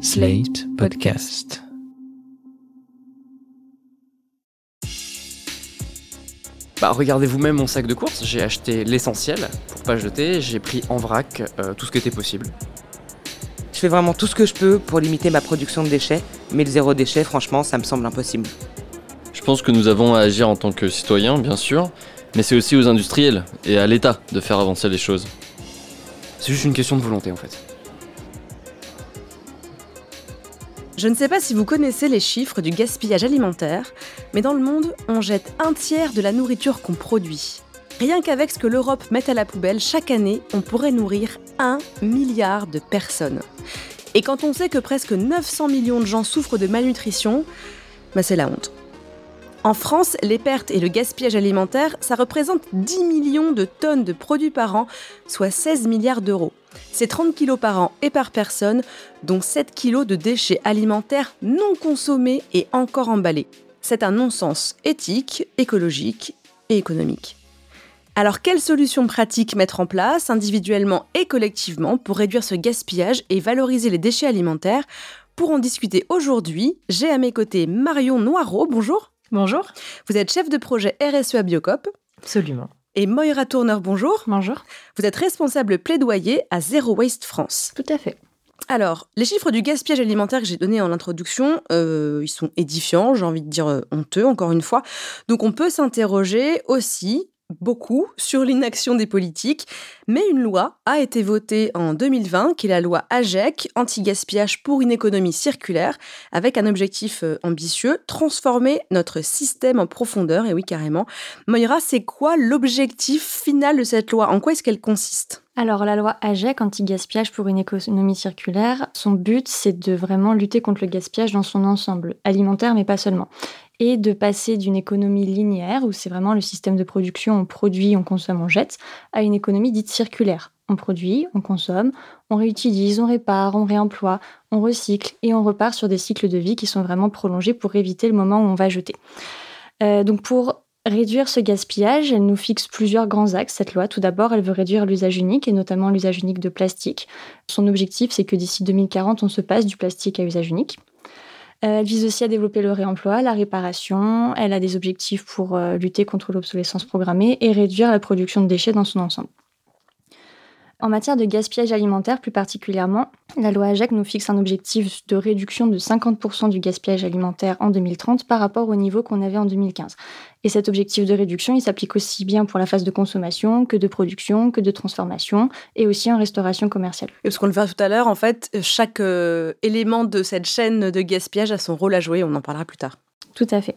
Slate Podcast. Bah regardez vous-même mon sac de course, j'ai acheté l'essentiel pour pas jeter, j'ai pris en vrac euh, tout ce qui était possible. Je fais vraiment tout ce que je peux pour limiter ma production de déchets, mais le zéro déchet, franchement, ça me semble impossible. Je pense que nous avons à agir en tant que citoyens, bien sûr, mais c'est aussi aux industriels et à l'État de faire avancer les choses. C'est juste une question de volonté en fait. Je ne sais pas si vous connaissez les chiffres du gaspillage alimentaire, mais dans le monde, on jette un tiers de la nourriture qu'on produit. Rien qu'avec ce que l'Europe met à la poubelle, chaque année, on pourrait nourrir un milliard de personnes. Et quand on sait que presque 900 millions de gens souffrent de malnutrition, bah c'est la honte. En France, les pertes et le gaspillage alimentaire, ça représente 10 millions de tonnes de produits par an, soit 16 milliards d'euros. C'est 30 kilos par an et par personne, dont 7 kilos de déchets alimentaires non consommés et encore emballés. C'est un non-sens éthique, écologique et économique. Alors quelles solutions pratiques mettre en place, individuellement et collectivement, pour réduire ce gaspillage et valoriser les déchets alimentaires? Pour en discuter aujourd'hui, j'ai à mes côtés Marion Noireau, bonjour. Bonjour. Vous êtes chef de projet RSE à Biocop. Absolument. Et Moira Tourneur, bonjour. Bonjour. Vous êtes responsable plaidoyer à Zero Waste France. Tout à fait. Alors, les chiffres du gaspillage alimentaire que j'ai donnés en introduction, euh, ils sont édifiants, j'ai envie de dire euh, honteux, encore une fois. Donc on peut s'interroger aussi beaucoup sur l'inaction des politiques, mais une loi a été votée en 2020, qui est la loi AGEC, anti-gaspillage pour une économie circulaire, avec un objectif euh, ambitieux, transformer notre système en profondeur, et oui carrément. Moira, c'est quoi l'objectif final de cette loi? En quoi est-ce qu'elle consiste? Alors la loi AGEC, anti-gaspillage pour une économie circulaire, son but c'est de vraiment lutter contre le gaspillage dans son ensemble, alimentaire mais pas seulement et de passer d'une économie linéaire, où c'est vraiment le système de production, on produit, on consomme, on jette, à une économie dite circulaire. On produit, on consomme, on réutilise, on répare, on réemploie, on recycle et on repart sur des cycles de vie qui sont vraiment prolongés pour éviter le moment où on va jeter. Euh, donc pour réduire ce gaspillage, elle nous fixe plusieurs grands axes, cette loi. Tout d'abord, elle veut réduire l'usage unique et notamment l'usage unique de plastique. Son objectif, c'est que d'ici 2040, on se passe du plastique à usage unique. Euh, elle vise aussi à développer le réemploi, la réparation. Elle a des objectifs pour euh, lutter contre l'obsolescence programmée et réduire la production de déchets dans son ensemble. En matière de gaspillage alimentaire plus particulièrement, la loi AGEC nous fixe un objectif de réduction de 50% du gaspillage alimentaire en 2030 par rapport au niveau qu'on avait en 2015. Et cet objectif de réduction, il s'applique aussi bien pour la phase de consommation que de production, que de transformation et aussi en restauration commerciale. Et parce qu'on le verra tout à l'heure, en fait, chaque euh, élément de cette chaîne de gaspillage a son rôle à jouer, on en parlera plus tard. Tout à fait.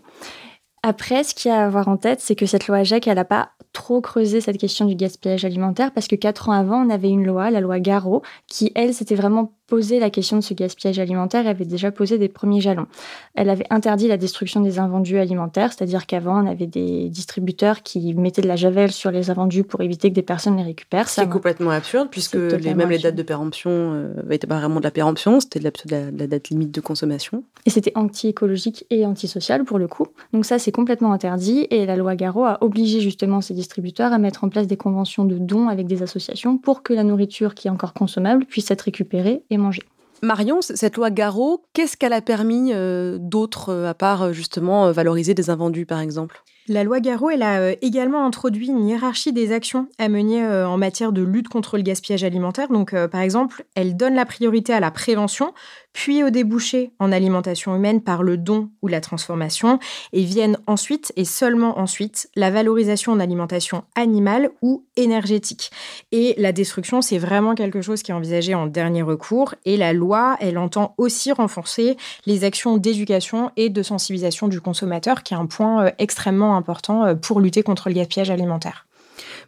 Après, ce qu'il y a à avoir en tête, c'est que cette loi AGEC, elle n'a pas trop creusé cette question du gaspillage alimentaire parce que quatre ans avant, on avait une loi, la loi Garot, qui, elle, s'était vraiment posé la question de ce gaspillage alimentaire et avait déjà posé des premiers jalons. Elle avait interdit la destruction des invendus alimentaires, c'est-à-dire qu'avant, on avait des distributeurs qui mettaient de la javel sur les invendus pour éviter que des personnes les récupèrent. C'est complètement absurde, puisque les, même les dates de péremption n'étaient euh, pas vraiment de la péremption, c'était de, de, la date limite de consommation. Et c'était anti-écologique et antisocial pour le coup. Donc ça, c'est complètement interdit et la loi Garot a obligé justement ces distributeurs à mettre en place des conventions de dons avec des associations pour que la nourriture qui est encore consommable puisse être récupérée et manger. Marion, cette loi Garot, qu'est-ce qu'elle a permis euh, d'autre, euh, à part euh, justement valoriser des invendus, par exemple? La loi Garot, elle a également introduit une hiérarchie des actions à mener en matière de lutte contre le gaspillage alimentaire. Donc, par exemple, elle donne la priorité à la prévention, puis au débouché en alimentation humaine par le don ou la transformation, et viennent ensuite, et seulement ensuite, la valorisation en alimentation animale ou énergétique. Et la destruction, c'est vraiment quelque chose qui est envisagé en dernier recours, et la loi, elle entend aussi renforcer les actions d'éducation et de sensibilisation du consommateur, qui est un point euh, extrêmement important euh, pour lutter contre le gaspillage alimentaire.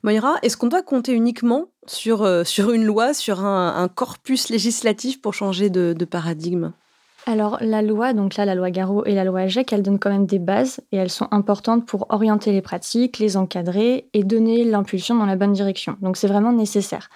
Moira, est-ce qu'on doit compter uniquement sur, euh, une loi, sur un, corpus législatif pour changer de, paradigme? Alors la loi, donc là la loi Garot et la loi AGEC, elles donnent quand même des bases et elles sont importantes pour orienter les pratiques, les encadrer et donner l'impulsion dans la bonne direction. Donc c'est vraiment nécessaire.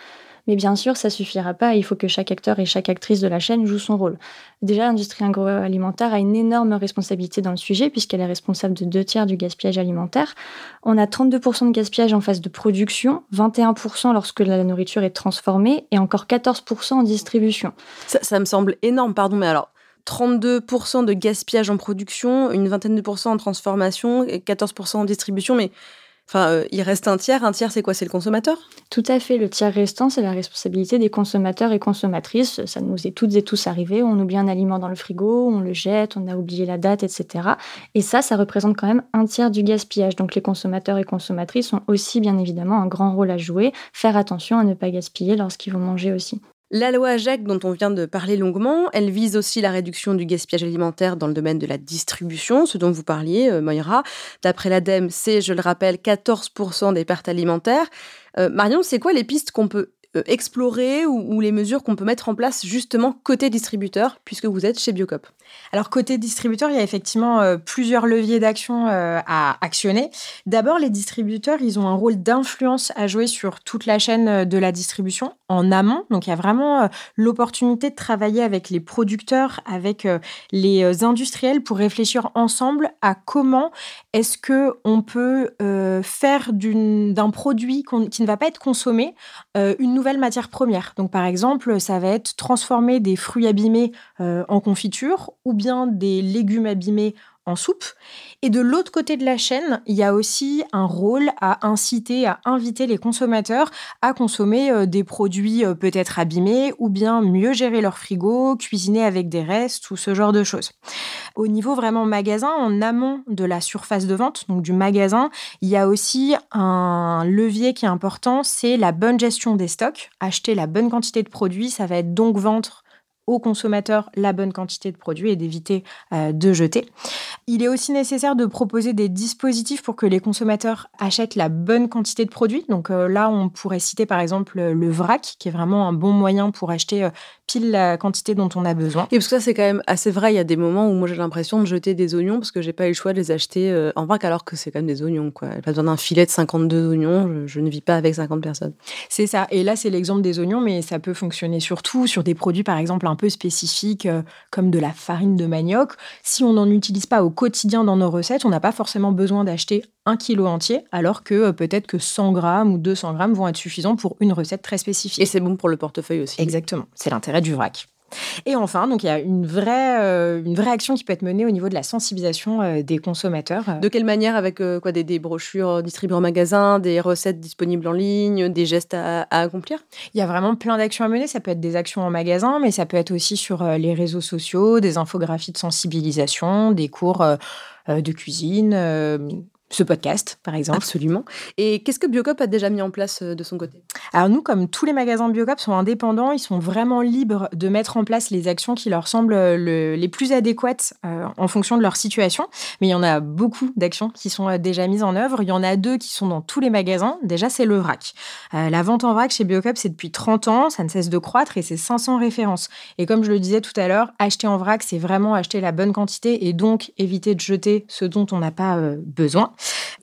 Mais bien sûr, ça suffira pas. Il faut que chaque acteur et chaque actrice de la chaîne joue son rôle. Déjà, l'industrie agroalimentaire a une énorme responsabilité dans le sujet puisqu'elle est responsable de deux tiers du gaspillage alimentaire. On a 32% de gaspillage en phase de production, 21% lorsque la nourriture est transformée et encore 14% en distribution. Ça, me semble énorme, pardon, mais alors 32% de gaspillage en production, une vingtaine de pourcents en transformation et 14% en distribution, mais Enfin, euh, il reste un tiers. Un tiers, c'est quoi? C'est le consommateur? Tout à fait. Le tiers restant, c'est la responsabilité des consommateurs et consommatrices. Ça nous est toutes et tous arrivé. On oublie un aliment dans le frigo, on le jette, on a oublié la date, etc. Et ça, ça représente quand même un tiers du gaspillage. Donc les consommateurs et consommatrices ont aussi, bien évidemment, un grand rôle à jouer. Faire attention à ne pas gaspiller lorsqu'ils vont manger aussi. La loi AGEC, dont on vient de parler longuement, elle vise aussi la réduction du gaspillage alimentaire dans le domaine de la distribution, ce dont vous parliez, euh, Moira. D'après l'ADEME, c'est, je le rappelle, 14% des pertes alimentaires. Euh, Marion, c'est quoi les pistes qu'on peut explorer ou, les mesures qu'on peut mettre en place justement côté distributeur, puisque vous êtes chez Biocop Alors côté distributeur, il y a effectivement euh, plusieurs leviers d'action euh, à actionner. D'abord, les distributeurs, ils ont un rôle d'influence à jouer sur toute la chaîne de la distribution en amont. Donc il y a vraiment l'opportunité de travailler avec les producteurs, avec les industriels pour réfléchir ensemble à comment est-ce que on peut faire d'un produit qui ne va pas être consommé une nouvelle matière première. Donc, par exemple, ça va être transformer des fruits abîmés euh, en confiture ou bien des légumes abîmés soupe. Et de l'autre côté de la chaîne, il y a aussi un rôle à inciter, à inviter les consommateurs à consommer euh, des produits euh, peut-être abîmés ou bien mieux gérer leur frigo, cuisiner avec des restes ou ce genre de choses. Au niveau vraiment magasin, en amont de la surface de vente, donc du magasin, il y a aussi un levier qui est important, c'est la bonne gestion des stocks. Acheter la bonne quantité de produits, ça va être donc vendre aux consommateurs la bonne quantité de produits et d'éviter euh, de jeter. Il est aussi nécessaire de proposer des dispositifs pour que les consommateurs achètent la bonne quantité de produits. Donc euh, là, on pourrait citer par exemple le vrac, qui est vraiment un bon moyen pour acheter euh, pile la quantité dont on a besoin. Et parce que ça, c'est quand même assez vrai. Il y a des moments où moi j'ai l'impression de jeter des oignons parce que j'ai pas eu le choix de les acheter en vrac alors que c'est quand même des oignons. Quoi. Pas besoin d'un filet de 52 oignons. Je, je, ne vis pas avec 50 personnes. C'est ça. Et là, c'est l'exemple des oignons, mais ça peut fonctionner surtout sur des produits, par exemple, un peu spécifiques euh, comme de la farine de manioc. Si on n'en utilise pas au quotidien dans nos recettes, on n'a pas forcément besoin d'acheter un kilo entier, alors que euh, peut-être que 100 grammes ou 200 grammes vont être suffisants pour une recette très spécifique. Et c'est bon pour le portefeuille aussi. Exactement, c'est l'intérêt du vrac. Et enfin, donc il y a une vraie, euh, une vraie action qui peut être menée au niveau de la sensibilisation euh, des consommateurs. De quelle manière Avec euh, quoi des, brochures distribuées en magasin, des recettes disponibles en ligne, des gestes à, à accomplir? Il y a vraiment plein d'actions à mener. Ça peut être des actions en magasin, mais ça peut être aussi sur les réseaux sociaux, des infographies de sensibilisation, des cours de cuisine, ce podcast, par exemple. Absolument. Et qu'est-ce que Biocop a déjà mis en place euh, de son côté? Alors nous, comme tous les magasins Biocop sont indépendants, ils sont vraiment libres de mettre en place les actions qui leur semblent euh, les plus adéquates euh, en fonction de leur situation. Mais il y en a beaucoup d'actions qui sont déjà mises en œuvre. Il y en a deux qui sont dans tous les magasins. Déjà, c'est le vrac. la vente en vrac chez Biocop, c'est depuis 30 ans, ça ne cesse de croître et c'est 500 références. Et comme je le disais tout à l'heure, acheter en vrac, c'est vraiment acheter la bonne quantité et donc éviter de jeter ce dont on n'a pas besoin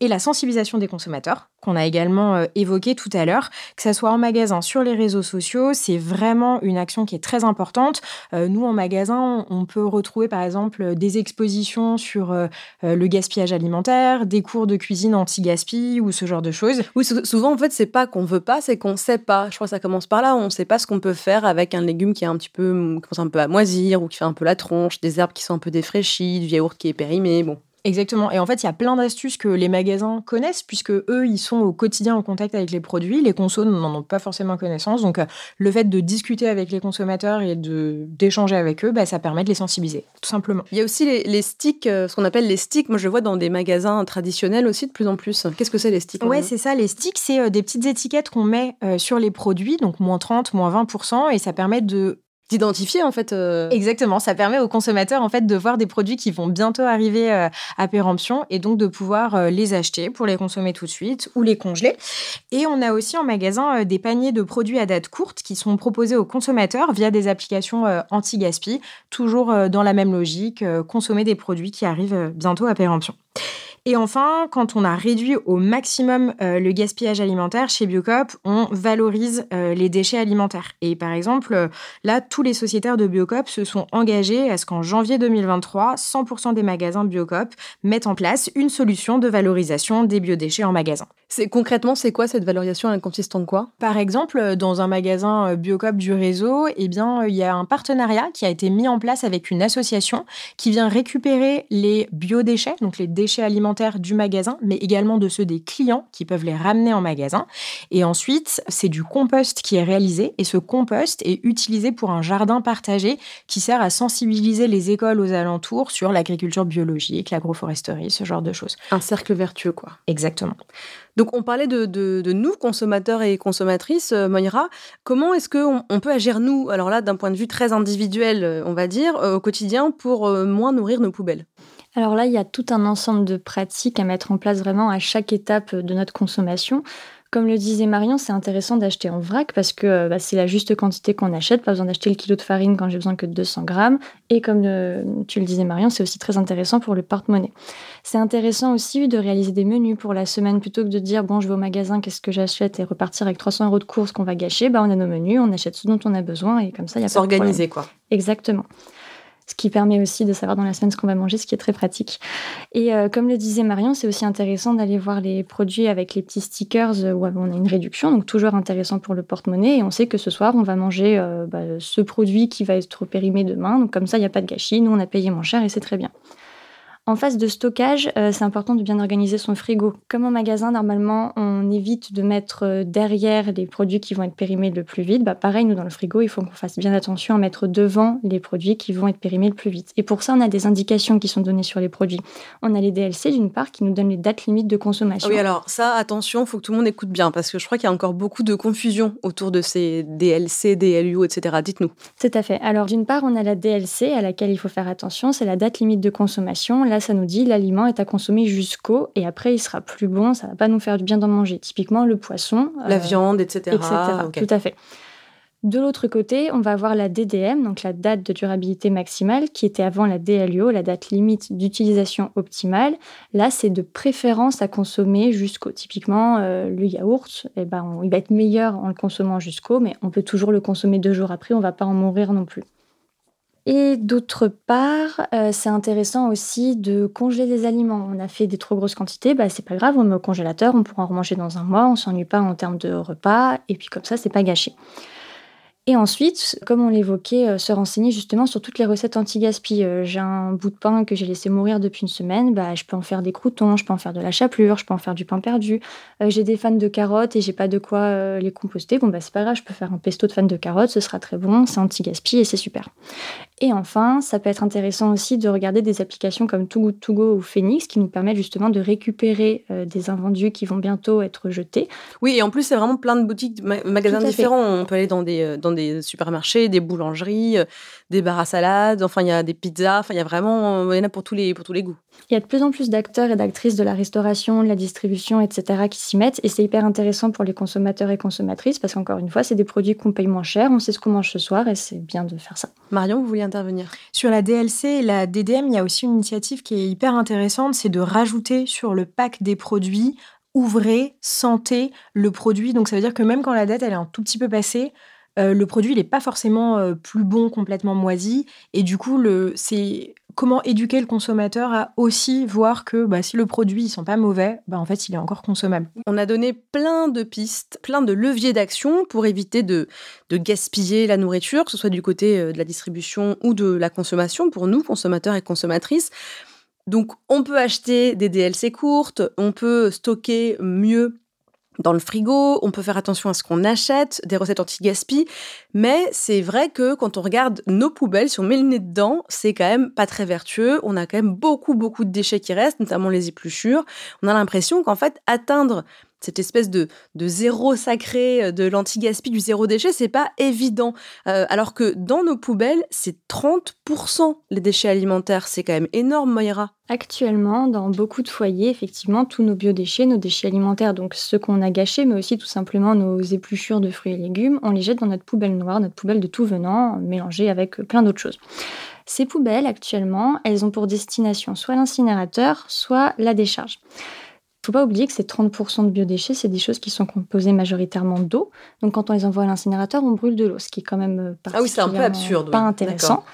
et la sensibilisation des consommateurs qu'on a également euh, évoqué tout à l'heure, que ce soit en magasin, sur les réseaux sociaux, c'est vraiment une action qui est très importante. Euh, nous, en magasin, on peut retrouver par exemple des expositions sur euh, le gaspillage alimentaire, des cours de cuisine anti-gaspi ou ce genre de choses. Oui, souvent, en fait, c'est pas qu'on veut pas, c'est qu'on sait pas. Je crois que ça commence par là. On sait pas ce qu'on peut faire avec un légume qui est un petit peu, commence un peu à moisir ou qui fait un peu la tronche, des herbes qui sont un peu défraîchies, du yaourt qui est périmé. Bon, Exactement. Et en fait, il y a plein d'astuces que les magasins connaissent, puisque eux, ils sont au quotidien en contact avec les produits. Les consos n'en ont pas forcément connaissance. Donc, euh, le fait de discuter avec les consommateurs et d'échanger avec eux, bah, ça permet de les sensibiliser, tout simplement. Il y a aussi les, sticks, euh, ce qu'on appelle les sticks. Moi, je le vois dans des magasins traditionnels aussi de plus en plus. Qu'est-ce que c'est les sticks Ouais, c'est ça. Les sticks, c'est euh, des petites étiquettes qu'on met sur les produits, donc moins 30, moins 20%, et ça permet de d'identifier en fait. Euh. Exactement, ça permet aux consommateurs en fait de voir des produits qui vont bientôt arriver euh, à péremption et donc de pouvoir euh, les acheter pour les consommer tout de suite ou les congeler. Et on a aussi en magasin des paniers de produits à date courte qui sont proposés aux consommateurs via des applications anti-gaspi, toujours dans la même logique, consommer des produits qui arrivent bientôt à péremption. Et enfin, quand on a réduit au maximum euh, le gaspillage alimentaire, chez Biocop, on valorise euh, les déchets alimentaires. Et par exemple, euh, là, tous les sociétaires de Biocop se sont engagés à ce qu'en janvier 2023, 100% des magasins Biocop mettent en place une solution de valorisation des biodéchets en magasin. C'est concrètement, c'est quoi cette valorisation Elle consiste en quoi? Par exemple, dans un magasin Biocop du réseau, eh bien, il y a un partenariat qui a été mis en place avec une association qui vient récupérer les biodéchets, donc les déchets alimentaires du magasin, mais également de ceux des clients qui peuvent les ramener en magasin. Et ensuite, c'est du compost qui est réalisé et ce compost est utilisé pour un jardin partagé qui sert à sensibiliser les écoles aux alentours sur l'agriculture biologique, l'agroforesterie, ce genre de choses. Un cercle vertueux, quoi. Exactement. Donc on parlait de, nous, consommateurs et consommatrices, euh, Moira. Comment est-ce qu'on on peut agir, nous, alors là, d'un point de vue très individuel, euh, on va dire, euh, au quotidien, pour moins nourrir nos poubelles? Alors là, il y a tout un ensemble de pratiques à mettre en place vraiment à chaque étape de notre consommation. Comme le disait Marion, c'est intéressant d'acheter en vrac parce que euh, bah, c'est la juste quantité qu'on achète, pas besoin d'acheter le kilo de farine quand j'ai besoin que de 200 grammes. Et comme tu le disais Marion, c'est aussi très intéressant pour le porte-monnaie. C'est intéressant aussi de réaliser des menus pour la semaine plutôt que de dire bon, je vais au magasin, qu'est-ce que j'achète et repartir avec 300 euros de courses qu'on va gâcher. Bah, on a nos menus, on achète ce dont on a besoin et comme ça, il y a pas de problème. S'organiser, quoi. Exactement. Ce qui permet aussi de savoir dans la semaine ce qu'on va manger, ce qui est très pratique. Et euh, comme le disait Marion, c'est aussi intéressant d'aller voir les produits avec les petits stickers euh, où on a une réduction, donc toujours intéressant pour le porte-monnaie. Et on sait que ce soir, on va manger euh, bah, ce produit qui va être périmé demain. Donc comme ça, il n'y a pas de gâchis. Nous, on a payé moins cher et c'est très bien. En phase de stockage, euh, c'est important de bien organiser son frigo. Comme en magasin, normalement, on évite de mettre euh, derrière les produits qui vont être périmés le plus vite. Bah, pareil, nous, dans le frigo, il faut qu'on fasse bien attention à mettre devant les produits qui vont être périmés le plus vite. Et pour ça, on a des indications qui sont données sur les produits. On a les DLC, d'une part, qui nous donnent les dates limites de consommation. Oui, alors ça, attention, faut que tout le monde écoute bien parce que je crois qu'il y a encore beaucoup de confusion autour de ces DLC, DLU, etc. Dites-nous. Tout à fait. Alors, d'une part, on a la DLC à laquelle il faut faire attention, c'est la date limite de consommation. Là, ça nous dit l'aliment est à consommer jusqu'au et après, il sera plus bon, ça va pas nous faire du bien d'en manger. Typiquement, le poisson. La euh, viande, etc. etc. Tout à fait. De l'autre côté, on va avoir la DDM, donc la date de durabilité maximale, qui était avant la DLUO, la date limite d'utilisation optimale. Là, c'est de préférence à consommer jusqu'au. Typiquement, euh, le yaourt, eh ben, on- il va être meilleur en le consommant jusqu'au, mais on peut toujours le consommer deux jours après, on va pas en mourir non plus. Et d'autre part, euh, c'est intéressant aussi de congeler des aliments. On a fait des trop grosses quantités, bah, c'est pas grave, on met au congélateur, on pourra en remanger dans un mois, on s'ennuie pas en termes de repas, et puis comme ça, c'est pas gâché. Et ensuite, comme on l'évoquait, euh, se renseigner justement sur toutes les recettes anti-gaspi. Euh, j'ai un bout de pain que j'ai laissé mourir depuis une semaine, bah, je peux en faire des croutons, je peux en faire de la chapelure, je peux en faire du pain perdu. J'ai des fans de carottes et j'ai pas de quoi les composter. Bon, bah, c'est pas grave, je peux faire un pesto de fans de carottes, ce sera très bon, c'est anti-gaspi et c'est super. Et enfin, ça peut être intéressant aussi de regarder des applications comme Too Good To Go ou Phoenix qui nous permettent justement de récupérer euh, des invendus qui vont bientôt être jetés. Oui, et en plus, c'est vraiment plein de boutiques, ma- magasins fait. différents. On peut aller dans des, euh, dans des supermarchés, des boulangeries, euh, des bars à salade, enfin, il y a des pizzas, enfin, il y a vraiment, il y en a pour tous les, pour tous les goûts. Il y a de plus en plus d'acteurs et d'actrices de la restauration, de la distribution, etc. qui s'y mettent et c'est hyper intéressant pour les consommateurs et consommatrices parce qu'encore une fois, c'est des produits qu'on paye moins cher, on sait ce qu'on mange ce soir et c'est bien de faire ça. Marion, vous vouliez intervenir? Sur la DLC la DDM, il y a aussi une initiative qui est hyper intéressante, c'est de rajouter sur le pack des produits ouvrez, sentez le produit. Donc ça veut dire que même quand la date elle est un tout petit peu passée, euh, le produit n'est pas forcément euh, plus bon, complètement moisi. Et du coup, le, c'est comment éduquer le consommateur à aussi voir que bah, si le produit ne sent pas mauvais, bah, en fait il est encore consommable. On a donné plein de pistes, plein de leviers d'action pour éviter de, de gaspiller la nourriture, que ce soit du côté euh, de la distribution ou de la consommation, pour nous, consommateurs et consommatrices. Donc, on peut acheter des DLC courtes, on peut stocker mieux dans le frigo, on peut faire attention à ce qu'on achète, des recettes anti-gaspi, mais c'est vrai que quand on regarde nos poubelles, si on met le nez dedans, c'est quand même pas très vertueux, on a quand même beaucoup beaucoup de déchets qui restent, notamment les épluchures. On a l'impression qu'en fait atteindre cette espèce de, de zéro sacré, de l'anti-gaspi, du zéro déchet, c'est pas évident. alors que dans nos poubelles, c'est 30% les déchets alimentaires. C'est quand même énorme, Moira. Actuellement, dans beaucoup de foyers, effectivement, tous nos biodéchets, nos déchets alimentaires, donc ceux qu'on a gâchés, mais aussi tout simplement nos épluchures de fruits et légumes, on les jette dans notre poubelle noire, notre poubelle de tout venant, mélangée avec plein d'autres choses. Ces poubelles, actuellement, elles ont pour destination soit l'incinérateur, soit la décharge. Faut pas oublier que ces 30% de biodéchets, c'est des choses qui sont composées majoritairement d'eau. Donc quand on les envoie à l'incinérateur, on brûle de l'eau, ce qui est quand même ah oui, c'est un peu absurde, pas intéressant.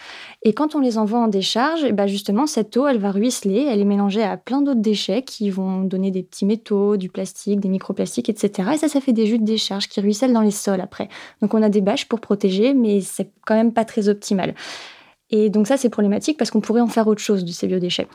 Et quand on les envoie en décharge, et eh ben justement, cette eau, elle va ruisseler, elle est mélangée à plein d'autres déchets qui vont donner des petits métaux, du plastique, des microplastiques, etc. Et ça, ça fait des jus de décharge qui ruissellent dans les sols après. Donc on a des bâches pour protéger, mais c'est quand même pas très optimal. Et donc ça, c'est problématique parce qu'on pourrait en faire autre chose de ces biodéchets.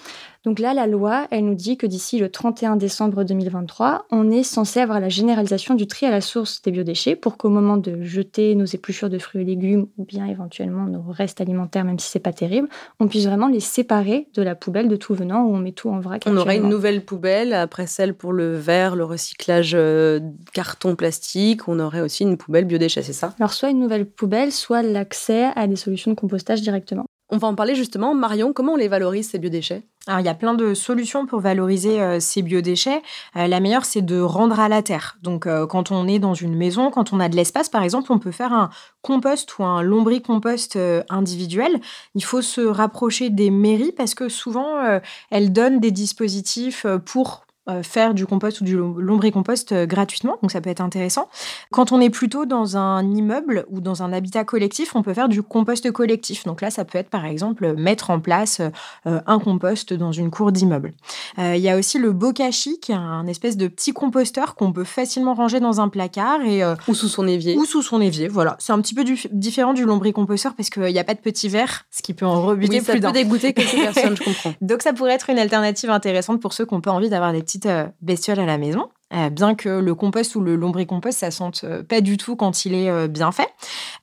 Donc là, la loi, elle nous dit que d'ici le 31 décembre 2023, on est censé avoir la généralisation du tri à la source des biodéchets pour qu'au moment de jeter nos épluchures de fruits et légumes ou bien éventuellement nos restes alimentaires, même si c'est pas terrible, on puisse vraiment les séparer de la poubelle de tout venant où on met tout en vrac. On aurait une nouvelle poubelle après celle pour le verre, le recyclage euh, carton plastique. On aurait aussi une poubelle biodéchets, c'est ça? Alors soit une nouvelle poubelle, soit l'accès à des solutions de compostage directement. On va en parler justement. Marion, comment on les valorise ces biodéchets? Alors, il y a plein de solutions pour valoriser euh, ces biodéchets. Euh, la meilleure, c'est de rendre à la terre. Donc, euh, quand on est dans une maison, quand on a de l'espace, par exemple, on peut faire un compost ou un lombricompost individuel. Il faut se rapprocher des mairies parce que souvent, elles donnent des dispositifs pour faire du compost ou du lombricompost euh, gratuitement, donc ça peut être intéressant. Quand on est plutôt dans un immeuble ou dans un habitat collectif, on peut faire du compost collectif. Donc là, ça peut être par exemple mettre en place euh, un compost dans une cour d'immeuble. Il y a aussi le bokashi, qui est un espèce de petit composteur qu'on peut facilement ranger dans un placard et ou sous son évier. Ou sous son évier, voilà. C'est un petit peu différent du lombricomposteur parce qu'il n'y a pas de petit verre, ce qui peut en rebuter oui, ça peut dégoûter quelques personnes, je comprends. Donc ça pourrait être une alternative intéressante pour ceux qui n'ont pas envie d'avoir des petits euh, bestiole à la maison. Euh, bien que le compost ou le lombricompost, ça sente euh, pas du tout quand il est bien fait.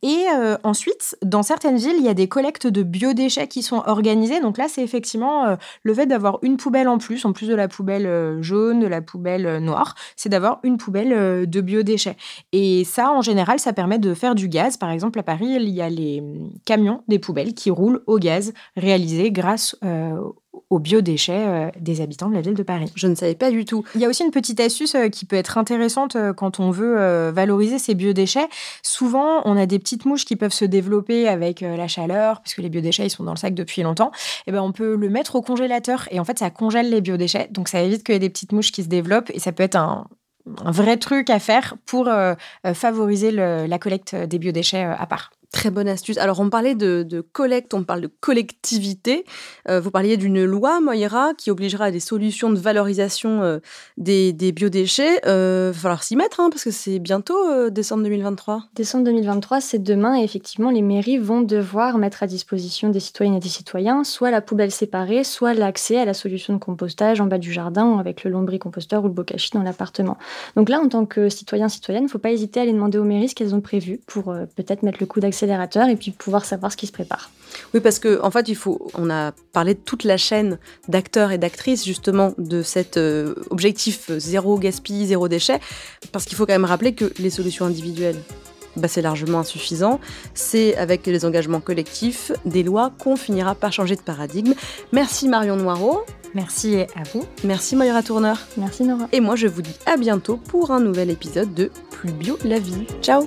Et ensuite, dans certaines villes, il y a des collectes de biodéchets qui sont organisées. Donc là, c'est effectivement le fait d'avoir une poubelle en plus, en plus de la poubelle jaune, de la poubelle noire, c'est d'avoir une poubelle de biodéchets. Et ça, en général, ça permet de faire du gaz. Par exemple, à Paris, il y a les hum, camions des poubelles qui roulent au gaz réalisé grâce aux biodéchets euh, des habitants de la ville de Paris. Je ne savais pas du tout. Il y a aussi une petite astuce euh, qui peut être intéressante euh, quand on veut valoriser ces biodéchets. Souvent, on a des petites mouches qui peuvent se développer avec la chaleur, puisque les biodéchets ils sont dans le sac depuis longtemps. Et eh ben on peut le mettre au congélateur et en fait ça congèle les biodéchets, donc ça évite qu'il y ait des petites mouches qui se développent et ça peut être un, vrai truc à faire pour favoriser la collecte des biodéchets à part. Très bonne astuce. Alors, on parlait de, collecte, on parle de collectivité. Euh, vous parliez d'une loi, Moira, qui obligera à des solutions de valorisation euh, des, biodéchets. Il euh, va falloir s'y mettre, hein, parce que c'est bientôt décembre 2023. Décembre 2023, c'est demain, et effectivement, les mairies vont devoir mettre à disposition des citoyennes et des citoyens soit la poubelle séparée, soit l'accès à la solution de compostage en bas du jardin, avec le lombricomposteur ou le bokashi dans l'appartement. Donc là, en tant que citoyen, citoyenne, il ne faut pas hésiter à aller demander aux mairies ce qu'elles ont prévu pour peut-être mettre le coup d'accès et puis pouvoir savoir ce qui se prépare. Oui, parce que en fait, il faut. On a parlé de toute la chaîne d'acteurs et d'actrices justement de cet euh, objectif zéro gaspille, zéro déchet, parce qu'il faut quand même rappeler que les solutions individuelles. Bah, c'est largement insuffisant. C'est avec les engagements collectifs, des lois qu'on finira par changer de paradigme. Merci Marion Noireau. Merci à vous. Merci Moira Tourneur. Merci Nora. Et moi je vous dis à bientôt pour un nouvel épisode de Plus bio la vie. Ciao